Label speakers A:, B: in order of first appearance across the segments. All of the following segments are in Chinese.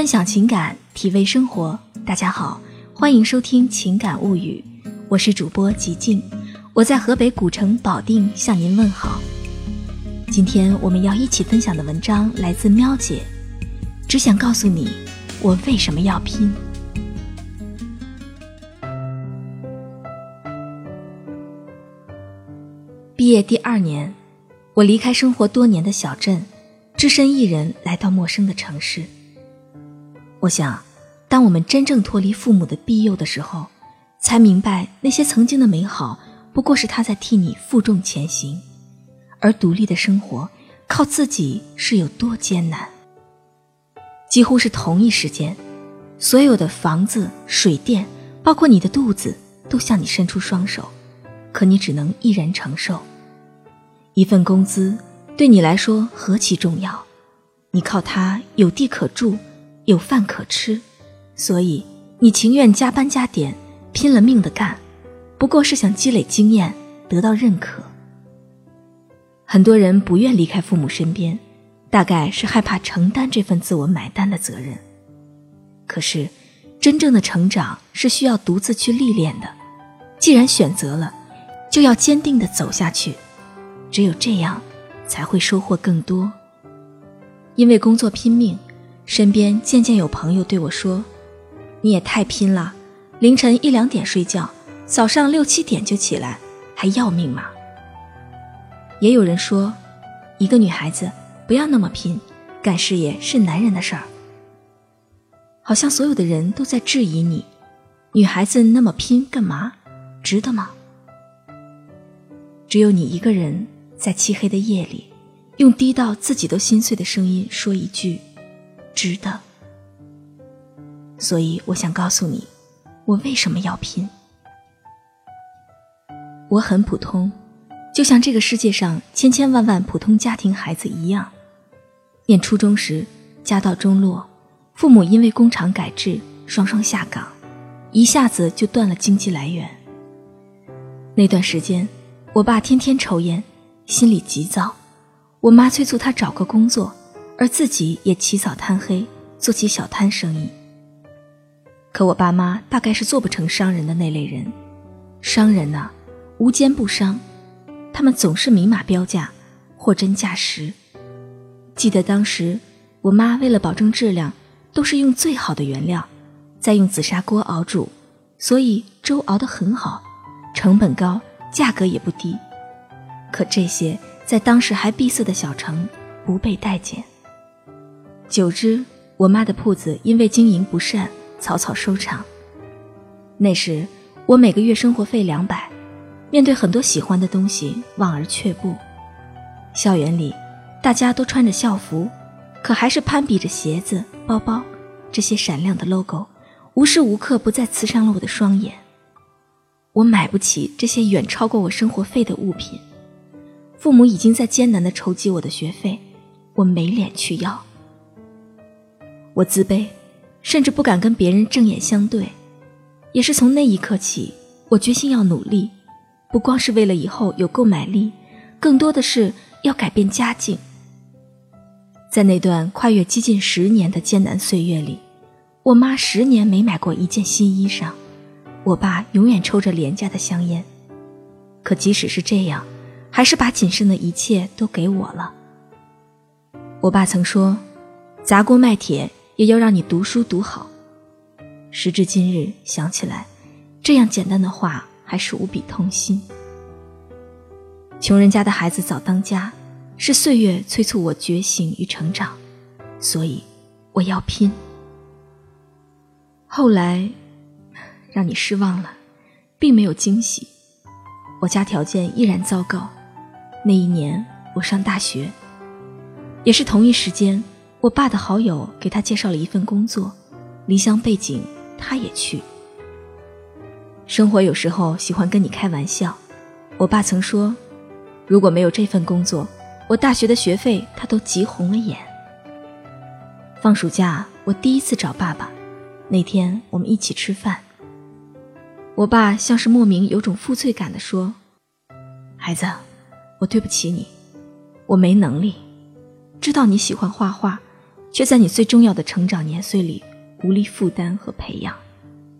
A: 分享情感，体味生活。大家好，欢迎收听《情感物语》，我是主播吉静，我在河北古城保定向您问好。今天我们要一起分享的文章来自喵姐，只想告诉你，我为什么要拼。毕业第二年，我离开生活多年的小镇，只身一人来到陌生的城市。我想，当我们真正脱离父母的庇佑的时候，才明白那些曾经的美好不过是他在替你负重前行，而独立的生活靠自己是有多艰难。几乎是同一时间，所有的房子、水电，包括你的肚子，都向你伸出双手，可你只能一人承受。一份工资对你来说何其重要，你靠它有地可住。有饭可吃，所以你情愿加班加点，拼了命的干，不过是想积累经验，得到认可。很多人不愿离开父母身边，大概是害怕承担这份自我买单的责任。可是，真正的成长是需要独自去历练的。既然选择了，就要坚定的走下去，只有这样，才会收获更多。因为工作拼命。身边渐渐有朋友对我说：“你也太拼了，凌晨一两点睡觉，早上六七点就起来，还要命吗？”也有人说：“一个女孩子不要那么拼，干事业是男人的事儿。”好像所有的人都在质疑你：“女孩子那么拼干嘛？值得吗？”只有你一个人在漆黑的夜里，用低到自己都心碎的声音说一句。值得，所以我想告诉你，我为什么要拼。我很普通，就像这个世界上千千万万普通家庭孩子一样。念初中时，家道中落，父母因为工厂改制，双双下岗，一下子就断了经济来源。那段时间，我爸天天抽烟，心里急躁，我妈催促他找个工作。而自己也起早贪黑做起小摊生意。可我爸妈大概是做不成商人的那类人，商人呐，无奸不商，他们总是明码标价，货真价实。记得当时我妈为了保证质量，都是用最好的原料，再用紫砂锅熬煮，所以粥熬得很好，成本高，价格也不低。可这些在当时还闭塞的小城不被待见。久之，我妈的铺子因为经营不善，草草收场。那时，我每个月生活费两百，面对很多喜欢的东西，望而却步。校园里，大家都穿着校服，可还是攀比着鞋子、包包这些闪亮的 logo，无时无刻不在刺伤了我的双眼。我买不起这些远超过我生活费的物品，父母已经在艰难地筹集我的学费，我没脸去要。我自卑，甚至不敢跟别人正眼相对。也是从那一刻起，我决心要努力，不光是为了以后有购买力，更多的是要改变家境。在那段跨越接近十年的艰难岁月里，我妈十年没买过一件新衣裳，我爸永远抽着廉价的香烟。可即使是这样，还是把仅剩的一切都给我了。我爸曾说：“砸锅卖铁。”也要让你读书读好。时至今日，想起来，这样简单的话还是无比痛心。穷人家的孩子早当家，是岁月催促我觉醒与成长，所以我要拼。后来，让你失望了，并没有惊喜。我家条件依然糟糕。那一年，我上大学，也是同一时间。我爸的好友给他介绍了一份工作，离乡背井，他也去。生活有时候喜欢跟你开玩笑。我爸曾说，如果没有这份工作，我大学的学费他都急红了眼。放暑假，我第一次找爸爸，那天我们一起吃饭。我爸像是莫名有种负罪感的说：“孩子，我对不起你，我没能力，知道你喜欢画画。”却在你最重要的成长年岁里无力负担和培养，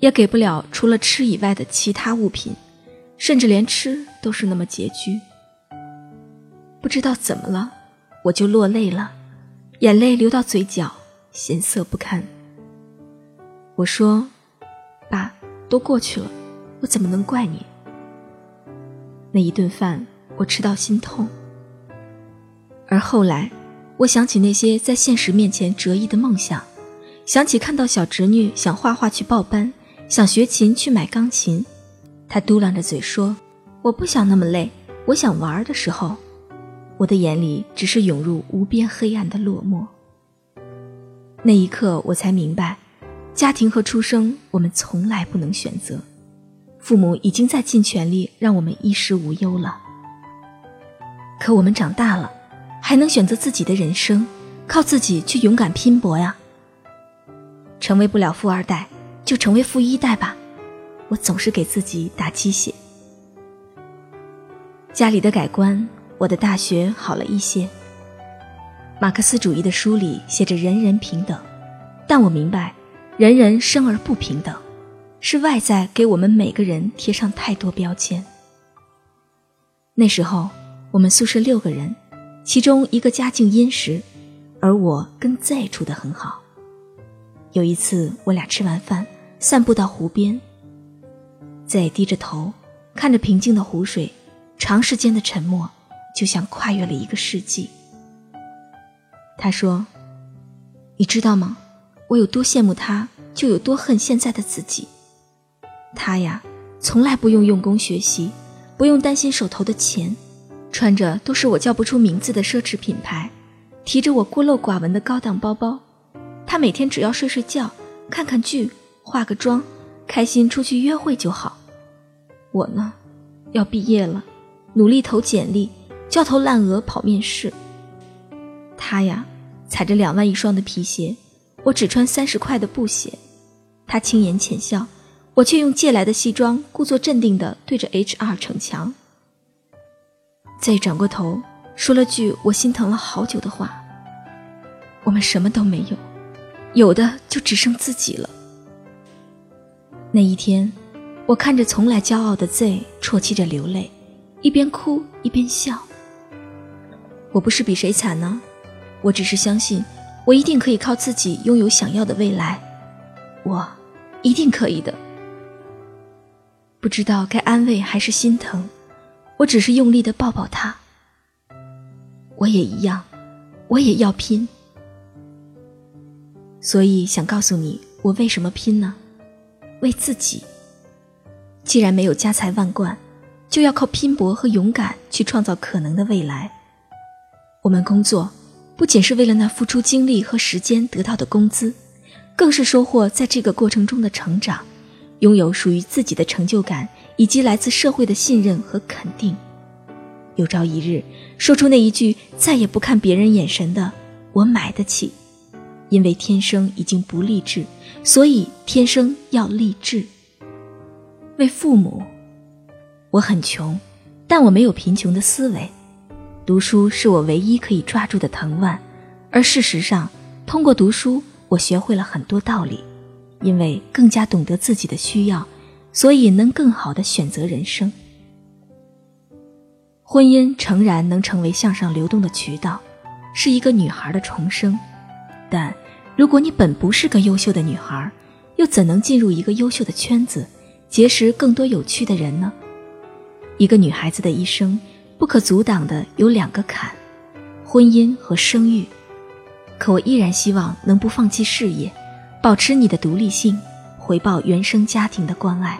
A: 也给不了除了吃以外的其他物品，甚至连吃都是那么拮据。不知道怎么了，我就落泪了，眼泪流到嘴角，咸涩不堪。我说：“爸，都过去了，我怎么能怪你？”那一顿饭，我吃到心痛。而后来，我想起那些在现实面前折翼的梦想，想起看到小侄女想画画去报班，想学琴去买钢琴，她嘟囔着嘴说：“我不想那么累，我想玩。”的时候，我的眼里只是涌入无边黑暗的落寞。那一刻，我才明白，家庭和出生，我们从来不能选择。父母已经在尽全力让我们衣食无忧了，可我们长大了，还能选择自己的人生，靠自己去勇敢拼搏呀。成为不了富二代，就成为富一代吧。我总是给自己打鸡血。家里的改观，我的大学好了一些。马克思主义的书里写着人人平等，但我明白，人人生而不平等。是外在给我们每个人贴上太多标签。那时候我们宿舍六个人，其中一个家境殷实，而我跟 Z 处得很好。有一次我俩吃完饭，散步到湖边，Z 低着头看着平静的湖水，长时间的沉默就像跨越了一个世纪。他说：“你知道吗？我有多羡慕他，就有多恨现在的自己。”他呀，从来不用用功学习，不用担心手头的钱，穿着都是我叫不出名字的奢侈品牌，提着我孤陋寡闻的高档包包。他每天只要睡睡觉，看看剧，化个妆，开心出去约会就好。我呢，要毕业了，努力投简历，焦头烂额跑面试。他呀，踩着两万一双的皮鞋，我只穿三十块的布鞋。他轻言浅笑。我却用借来的西装，故作镇定地对着 HR 逞强。再转过头，说了句我心疼了好久的话：“我们什么都没有，有的就只剩自己了。”那一天，我看着从来骄傲的 Z 啜泣着流泪，一边哭一边笑。我不是比谁惨呢，我只是相信，我一定可以靠自己拥有想要的未来，我一定可以的。不知道该安慰还是心疼，我只是用力的抱抱他。我也一样，我也要拼。所以想告诉你，我为什么拼呢？为自己。既然没有家财万贯，就要靠拼搏和勇敢去创造可能的未来。我们工作，不仅是为了那付出精力和时间得到的工资，更是收获在这个过程中的成长。拥有属于自己的成就感，以及来自社会的信任和肯定。有朝一日，说出那一句再也不看别人眼神的“我买得起”，因为天生已经不励志，所以天生要励志。为父母，我很穷，但我没有贫穷的思维。读书是我唯一可以抓住的藤蔓，而事实上，通过读书，我学会了很多道理。因为更加懂得自己的需要，所以能更好的选择人生。婚姻诚然能成为向上流动的渠道，是一个女孩的重生。但如果你本不是个优秀的女孩，又怎能进入一个优秀的圈子，结识更多有趣的人呢？一个女孩子的一生，不可阻挡的有两个坎：婚姻和生育。可我依然希望能不放弃事业。保持你的独立性，回报原生家庭的关爱，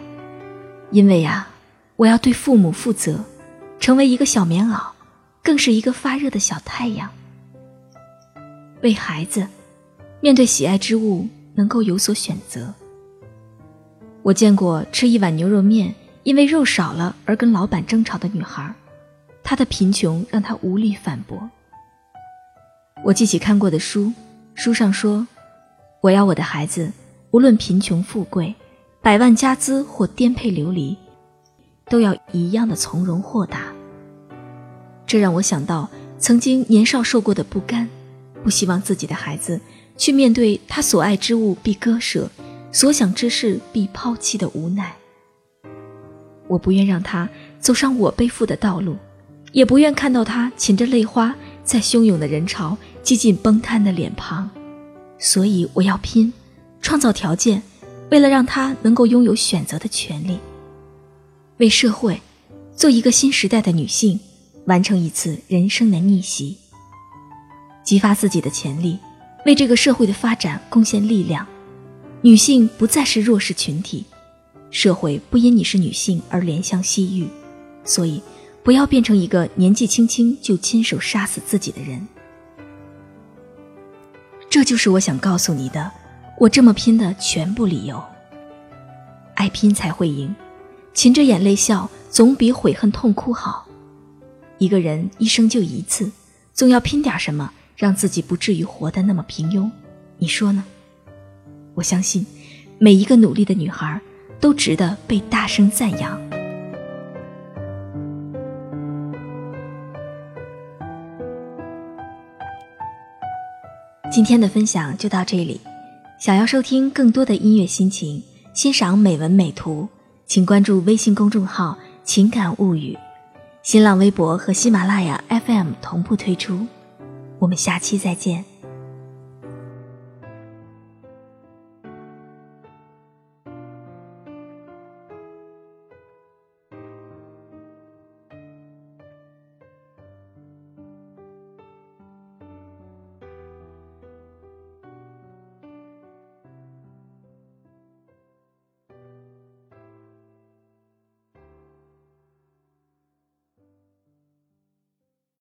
A: 因为呀，我要对父母负责，成为一个小棉袄，更是一个发热的小太阳。为孩子，面对喜爱之物能够有所选择。我见过吃一碗牛肉面，因为肉少了而跟老板争吵的女孩，她的贫穷让她无力反驳。我记起看过的书，书上说。我要我的孩子，无论贫穷富贵，百万家资或颠沛流离，都要一样的从容豁达。这让我想到曾经年少受过的不甘，不希望自己的孩子去面对他所爱之物必割舍、所想之事必抛弃的无奈。我不愿让他走上我背负的道路，也不愿看到他噙着泪花在汹涌的人潮几近崩塌的脸庞。所以我要拼，创造条件，为了让他能够拥有选择的权利，为社会，做一个新时代的女性，完成一次人生的逆袭。激发自己的潜力，为这个社会的发展贡献力量。女性不再是弱势群体，社会不因你是女性而怜香惜玉。所以，不要变成一个年纪轻轻就亲手杀死自己的人。这就是我想告诉你的，我这么拼的全部理由。爱拼才会赢，噙着眼泪笑，总比悔恨痛哭好。一个人一生就一次，总要拼点什么。让自己不至于活得那么平庸，你说呢？我相信，每一个努力的女孩都值得被大声赞扬。今天的分享就到这里，想要收听更多的音乐心情，欣赏美文美图，请关注微信公众号“情感物语”，新浪微博和喜马拉雅 FM 同步推出。我们下期再见。